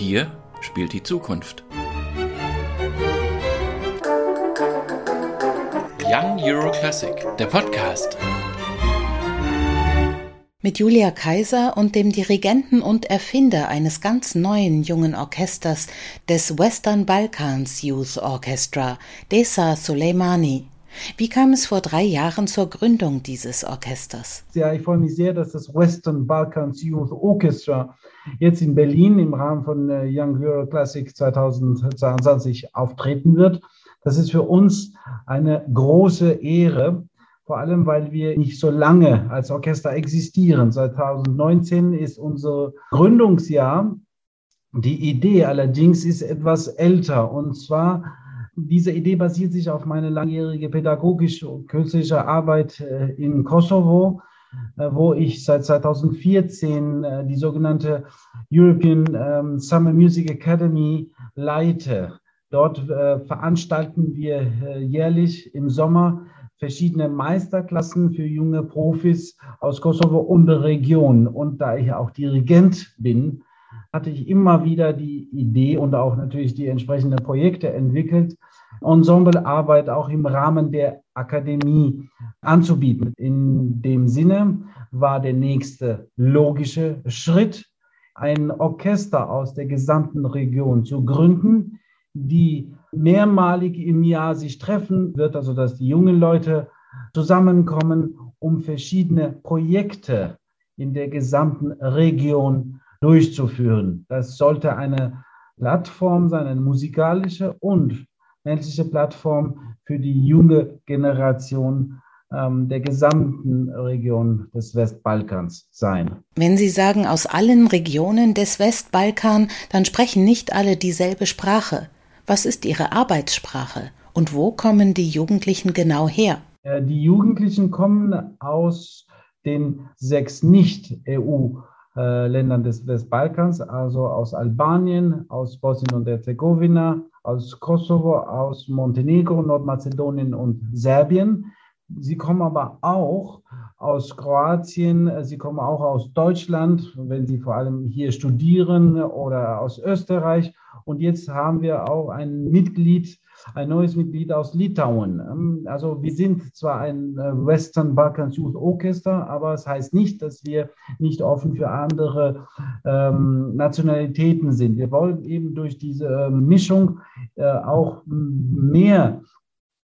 Hier spielt die Zukunft. Young Euro Classic, der Podcast. Mit Julia Kaiser und dem Dirigenten und Erfinder eines ganz neuen jungen Orchesters des Western Balkans Youth Orchestra, Desa Soleimani. Wie kam es vor drei Jahren zur Gründung dieses Orchesters? Ja, ich freue mich sehr, dass das Western Balkans Youth Orchestra jetzt in Berlin im Rahmen von äh, Young Euro Classic 2022 auftreten wird. Das ist für uns eine große Ehre, vor allem weil wir nicht so lange als Orchester existieren. 2019 ist unser Gründungsjahr. Die Idee allerdings ist etwas älter und zwar diese Idee basiert sich auf meine langjährige pädagogische und künstlerische Arbeit äh, in Kosovo, äh, wo ich seit 2014 äh, die sogenannte European ähm, Summer Music Academy leite. Dort veranstalten wir jährlich im Sommer verschiedene Meisterklassen für junge Profis aus Kosovo und der Region. Und da ich auch Dirigent bin, hatte ich immer wieder die Idee und auch natürlich die entsprechenden Projekte entwickelt, Ensemblearbeit auch im Rahmen der Akademie anzubieten. In dem Sinne war der nächste logische Schritt, ein Orchester aus der gesamten Region zu gründen, die mehrmalig im Jahr sich treffen wird, also dass die jungen Leute zusammenkommen, um verschiedene Projekte in der gesamten Region durchzuführen. Das sollte eine Plattform sein, eine musikalische und menschliche Plattform für die junge Generation ähm, der gesamten Region des Westbalkans sein. Wenn Sie sagen aus allen Regionen des Westbalkan, dann sprechen nicht alle dieselbe Sprache. Was ist Ihre Arbeitssprache und wo kommen die Jugendlichen genau her? Äh, die Jugendlichen kommen aus den sechs Nicht-EU-Ländern des Westbalkans, also aus Albanien, aus Bosnien und Herzegowina, aus Kosovo, aus Montenegro, Nordmazedonien und Serbien. Sie kommen aber auch aus Kroatien, sie kommen auch aus Deutschland, wenn sie vor allem hier studieren oder aus Österreich. Und jetzt haben wir auch ein Mitglied, ein neues Mitglied aus Litauen. Also wir sind zwar ein äh, Western Balkans Youth Orchester, aber es heißt nicht, dass wir nicht offen für andere ähm, Nationalitäten sind. Wir wollen eben durch diese ähm, Mischung äh, auch mehr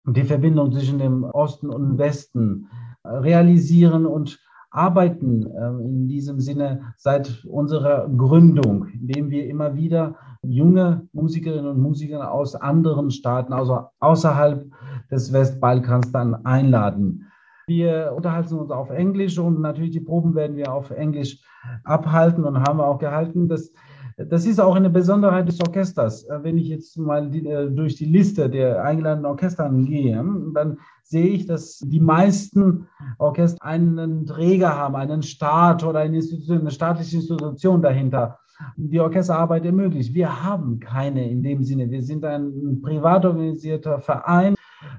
die Verbindung zwischen dem Osten und Westen äh, realisieren und arbeiten äh, in diesem Sinne seit unserer Gründung, indem wir immer wieder junge Musikerinnen und Musiker aus anderen Staaten, also außerhalb des Westbalkans dann einladen. Wir unterhalten uns auf Englisch und natürlich die Proben werden wir auf Englisch abhalten und haben auch gehalten. Das das ist auch eine Besonderheit des Orchesters. Äh, wenn ich jetzt mal die, äh, durch die Liste der eingeladenen Orchester gehe, dann sehe ich, dass die meisten Orchester einen Träger haben, einen Staat oder eine, eine staatliche Institution dahinter die Orchesterarbeit ermöglicht. Wir haben keine in dem Sinne. Wir sind ein privat organisierter Verein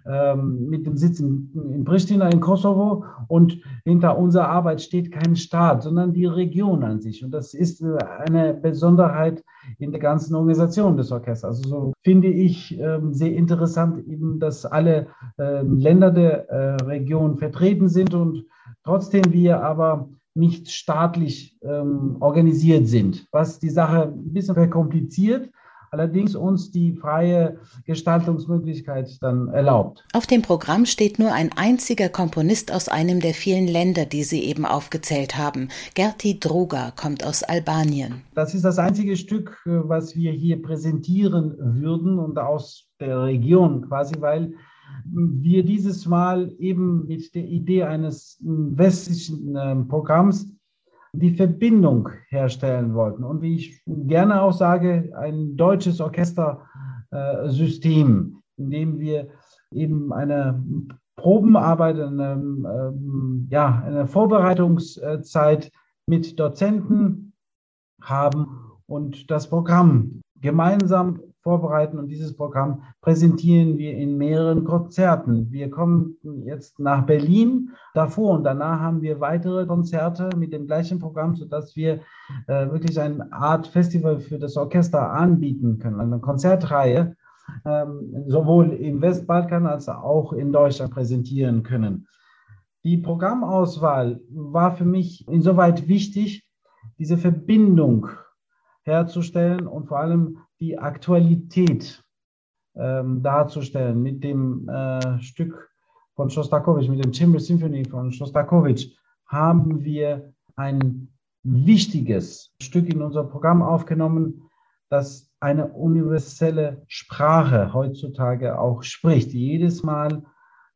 ähm, mit dem Sitz in, in Pristina in Kosovo und hinter unserer Arbeit steht kein Staat, sondern die Region an sich. Und das ist äh, eine Besonderheit in der ganzen Organisation des Orchesters. Also so finde ich ähm, sehr interessant, eben, dass alle äh, Länder der äh, Region vertreten sind und trotzdem wir aber nicht staatlich ähm, organisiert sind, was die Sache ein bisschen verkompliziert allerdings uns die freie Gestaltungsmöglichkeit dann erlaubt. Auf dem Programm steht nur ein einziger Komponist aus einem der vielen Länder, die Sie eben aufgezählt haben. Gerti Droga kommt aus Albanien. Das ist das einzige Stück, äh, was wir hier präsentieren würden und aus der Region quasi, weil wir dieses Mal eben mit der Idee eines westlichen ähm, Programms die Verbindung herstellen wollten. Und wie ich gerne auch sage, ein deutsches Orchestersystem, in dem wir eben eine Probenarbeit, eine, ähm, ja, eine Vorbereitungszeit mit Dozenten haben und das Programm gemeinsam vorbereiten und dieses Programm präsentieren wir in mehreren Konzerten. Wir kommen jetzt nach Berlin. Davor und danach haben wir weitere Konzerte mit dem gleichen Programm, sodass wir äh, wirklich eine Art Festival für das Orchester anbieten können, eine Konzertreihe, ähm, sowohl im Westbalkan als auch in Deutschland präsentieren können. Die Programmauswahl war für mich insoweit wichtig, diese Verbindung herzustellen und vor allem die Aktualität ähm, darzustellen mit dem äh, Stück von Shostakovich, mit dem Chamber Symphony von Shostakovich, haben wir ein wichtiges Stück in unser Programm aufgenommen, das eine universelle Sprache heutzutage auch spricht. Jedes Mal,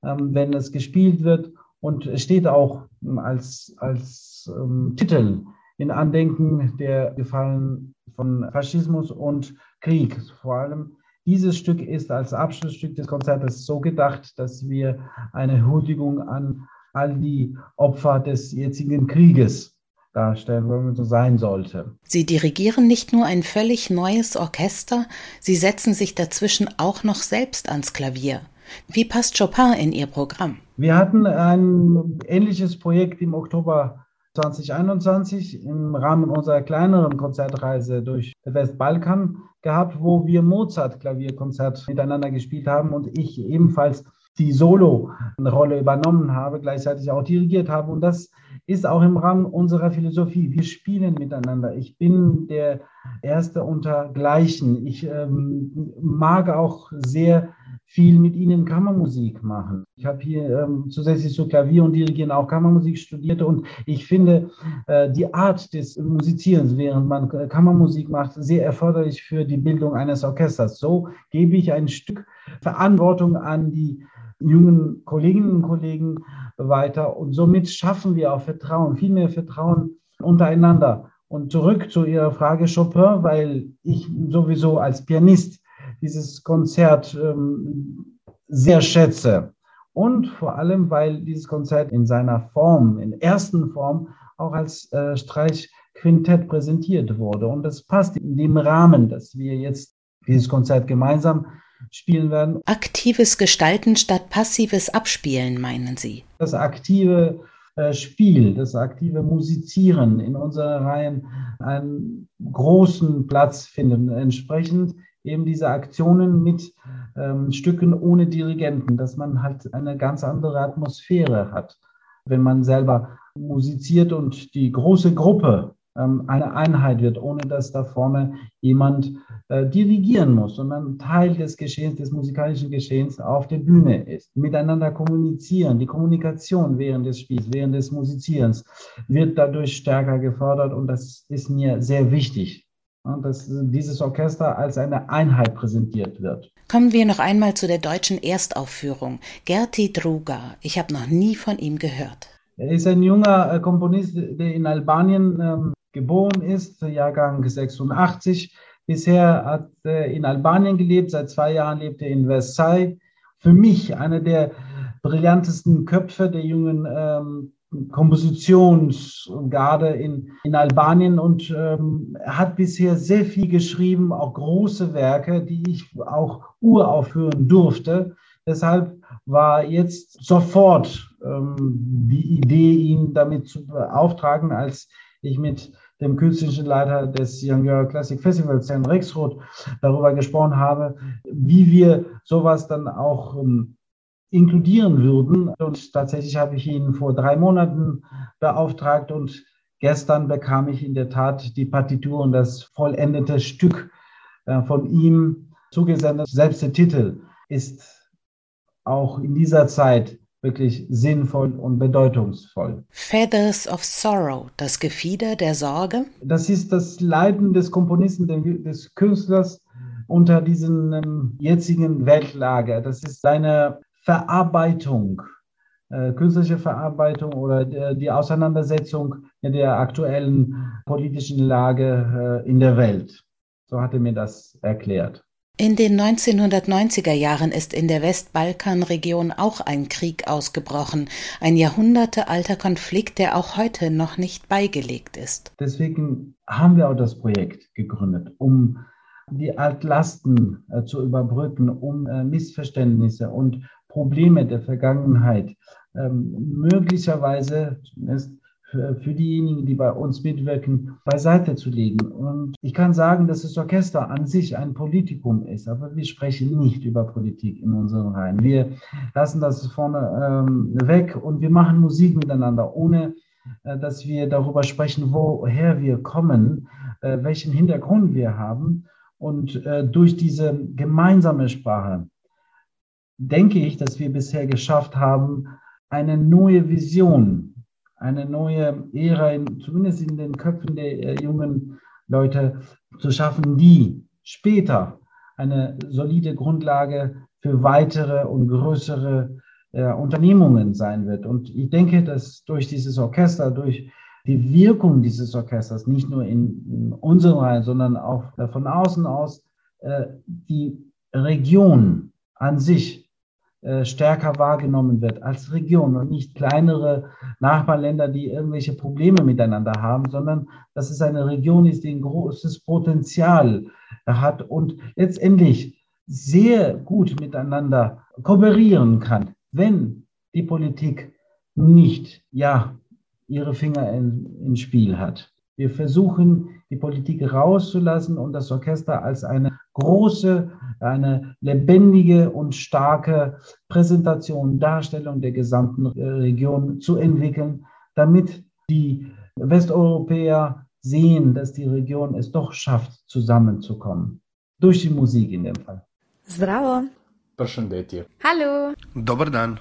ähm, wenn es gespielt wird und es steht auch als, als ähm, Titel in Andenken der Gefallen von Faschismus und Krieg. Vor allem dieses Stück ist als Abschlussstück des Konzertes so gedacht, dass wir eine Huldigung an all die Opfer des jetzigen Krieges darstellen, wenn so sein sollte. Sie dirigieren nicht nur ein völlig neues Orchester, Sie setzen sich dazwischen auch noch selbst ans Klavier. Wie passt Chopin in Ihr Programm? Wir hatten ein ähnliches Projekt im Oktober 2021 im Rahmen unserer kleineren Konzertreise durch Westbalkan gehabt, wo wir Mozart-Klavierkonzert miteinander gespielt haben und ich ebenfalls die Solo-Rolle übernommen habe, gleichzeitig auch dirigiert habe. Und das ist auch im Rahmen unserer Philosophie. Wir spielen miteinander. Ich bin der Erste unter Gleichen. Ich ähm, mag auch sehr viel mit ihnen Kammermusik machen. Ich habe hier ähm, zusätzlich zu Klavier und Dirigieren auch Kammermusik studiert und ich finde äh, die Art des Musizierens, während man Kammermusik macht, sehr erforderlich für die Bildung eines Orchesters. So gebe ich ein Stück Verantwortung an die jungen Kolleginnen und Kollegen weiter und somit schaffen wir auch Vertrauen, viel mehr Vertrauen untereinander. Und zurück zu Ihrer Frage Chopin, weil ich sowieso als Pianist dieses Konzert ähm, sehr schätze. Und vor allem, weil dieses Konzert in seiner Form, in ersten Form, auch als äh, Streichquintett präsentiert wurde. Und das passt in dem Rahmen, dass wir jetzt dieses Konzert gemeinsam spielen werden. Aktives Gestalten statt passives Abspielen, meinen Sie? Das aktive äh, Spiel, das aktive Musizieren in unseren Reihen einen großen Platz finden. Entsprechend eben diese Aktionen mit ähm, Stücken ohne Dirigenten, dass man halt eine ganz andere Atmosphäre hat, wenn man selber musiziert und die große Gruppe ähm, eine Einheit wird, ohne dass da vorne jemand äh, dirigieren muss, sondern Teil des Geschehens, des musikalischen Geschehens auf der Bühne ist. Miteinander kommunizieren, die Kommunikation während des Spiels, während des Musizierens wird dadurch stärker gefördert und das ist mir sehr wichtig dass dieses Orchester als eine Einheit präsentiert wird. Kommen wir noch einmal zu der deutschen Erstaufführung. Gerti Druga, ich habe noch nie von ihm gehört. Er ist ein junger äh, Komponist, der in Albanien ähm, geboren ist, Jahrgang 86. Bisher hat er in Albanien gelebt, seit zwei Jahren lebt er in Versailles. Für mich einer der brillantesten Köpfe der jungen ähm, Kompositionsgarde in, in Albanien und ähm, hat bisher sehr viel geschrieben, auch große Werke, die ich auch uraufführen durfte. Deshalb war jetzt sofort ähm, die Idee, ihn damit zu beauftragen, als ich mit dem künstlerischen Leiter des Young Girl Classic Festivals, Herrn Rexroth, darüber gesprochen habe, wie wir sowas dann auch ähm, inkludieren würden. Und tatsächlich habe ich ihn vor drei Monaten beauftragt und gestern bekam ich in der Tat die Partitur und das vollendete Stück äh, von ihm zugesendet. Selbst der Titel ist auch in dieser Zeit wirklich sinnvoll und bedeutungsvoll. Feathers of Sorrow, das Gefieder der Sorge? Das ist das Leiden des Komponisten, des Künstlers unter diesen jetzigen Weltlage. Das ist seine Verarbeitung, äh, künstliche Verarbeitung oder der, die Auseinandersetzung mit der aktuellen politischen Lage äh, in der Welt. So hat er mir das erklärt. In den 1990er Jahren ist in der Westbalkanregion auch ein Krieg ausgebrochen, ein jahrhundertealter Konflikt, der auch heute noch nicht beigelegt ist. Deswegen haben wir auch das Projekt gegründet, um die Altlasten äh, zu überbrücken, um äh, Missverständnisse und Probleme der Vergangenheit ähm, möglicherweise zumindest für, diejenigen, die bei uns mitwirken, beiseite zu legen. Und ich kann sagen, dass das Orchester an sich ein Politikum ist, aber wir sprechen nicht über Politik in unseren Reihen. Wir lassen das vorne ähm, weg und wir machen Musik miteinander, ohne äh, dass wir darüber sprechen, woher wir kommen, äh, welchen Hintergrund wir haben. Und äh, durch diese gemeinsame Sprache denke ich, dass wir bisher geschafft haben, eine neue Vision, eine neue Ära, in, zumindest in den Köpfen der äh, jungen Leute zu schaffen, die später eine solide Grundlage für weitere und größere äh, Unternehmungen sein wird. Und ich denke, dass durch dieses Orchester, durch die Wirkung dieses Orchesters, nicht nur in, in unseren Reihen, sondern auch äh, von außen aus, äh, die Region an sich stärker wahrgenommen wird als Region und nicht kleinere Nachbarländer, die irgendwelche Probleme miteinander haben, sondern dass es eine Region ist, die ein großes Potenzial hat und letztendlich sehr gut miteinander kooperieren kann, wenn die Politik nicht, ja, ihre Finger ins Spiel hat. Wir versuchen, die Politik rauszulassen und das Orchester als eine große, eine lebendige und starke Präsentation, Darstellung der gesamten äh, Region zu entwickeln, damit die Westeuropäer sehen, dass die Region es doch schafft, zusammenzukommen. Durch die Musik in dem Fall. Zdravo. Hallo. Dobar dan.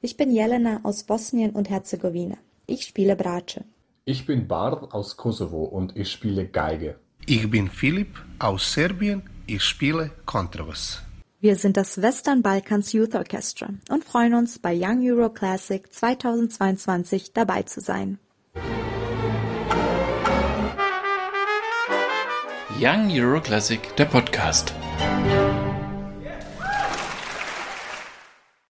Ich bin Jelena aus Bosnien und Herzegowina. Ich spiele Bratsche. Ich bin Bart aus Kosovo und ich spiele Geige. Ich bin Filip aus Serbien. Ich spiele Kontrabass. Wir sind das Western Balkans Youth Orchestra und freuen uns, bei Young Euro Classic 2022 dabei zu sein. Young Euro Classic, der Podcast.